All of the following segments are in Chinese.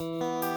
Música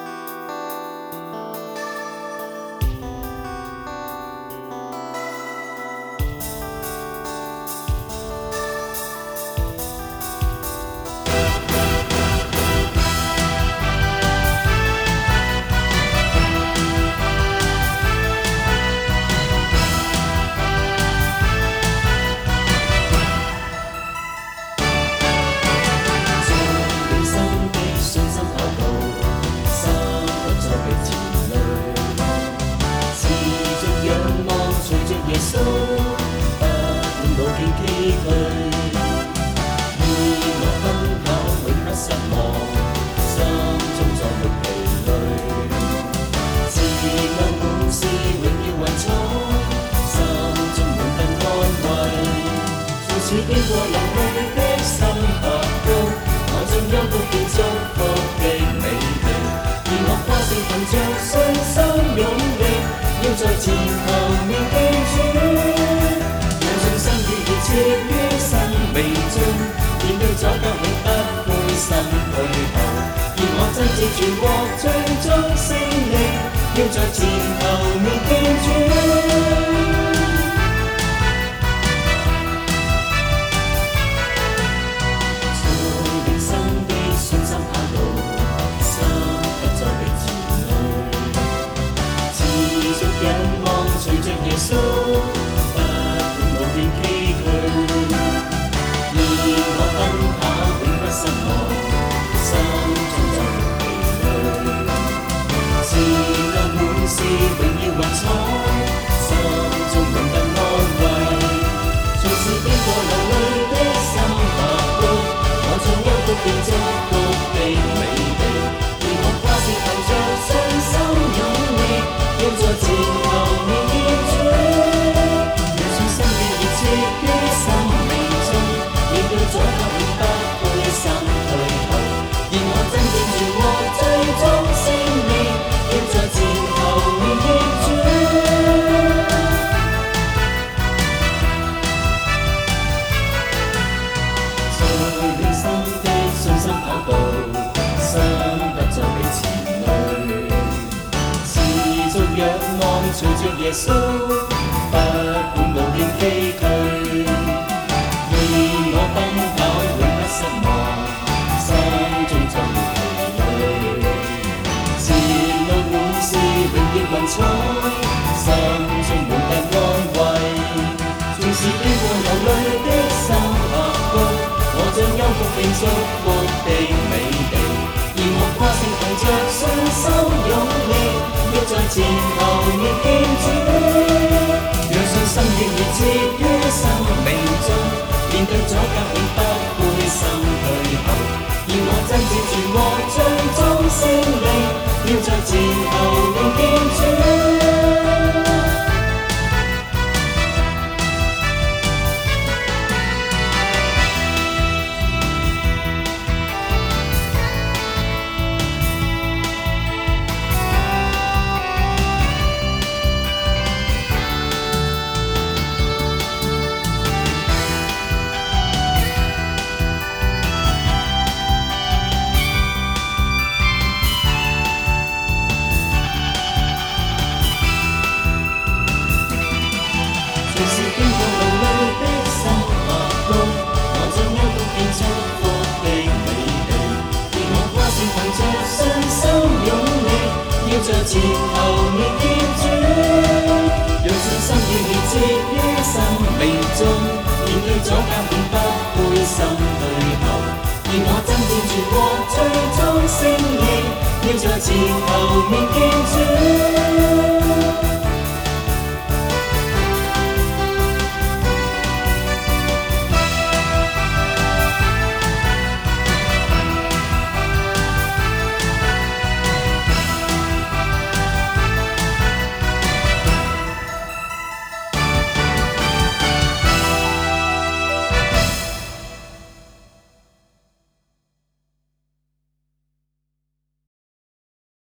心中再没疲累，是爱故事。荣耀云彩，心中满份安慰。纵使经过流泪的心白沟，我将音郁变祝福的美丽。而我跨上凭着信心勇力，要在前头面记住，让将心愿燃炽于生命中，面对阻隔。尽头。bring you once more. 隨着耶穌，不管路遠崎嶇，願我奔跑永不失望，心中就沒疲累。前路滿是榮耀雲彩，心中滿帶安慰。縱是經過流淚的心峽谷，我將幽谷並祝福的美地，而我跨勝憑着信心。前途越坚持，让信心永远植于生命中。面对阻隔，永不灰心退后，要我真挚全获最终胜利，要在前头。在前頭面見主，用信心與熱情於生命中面對阻隔不灰心退后。而我真見主國最終勝利，要在前頭面見主。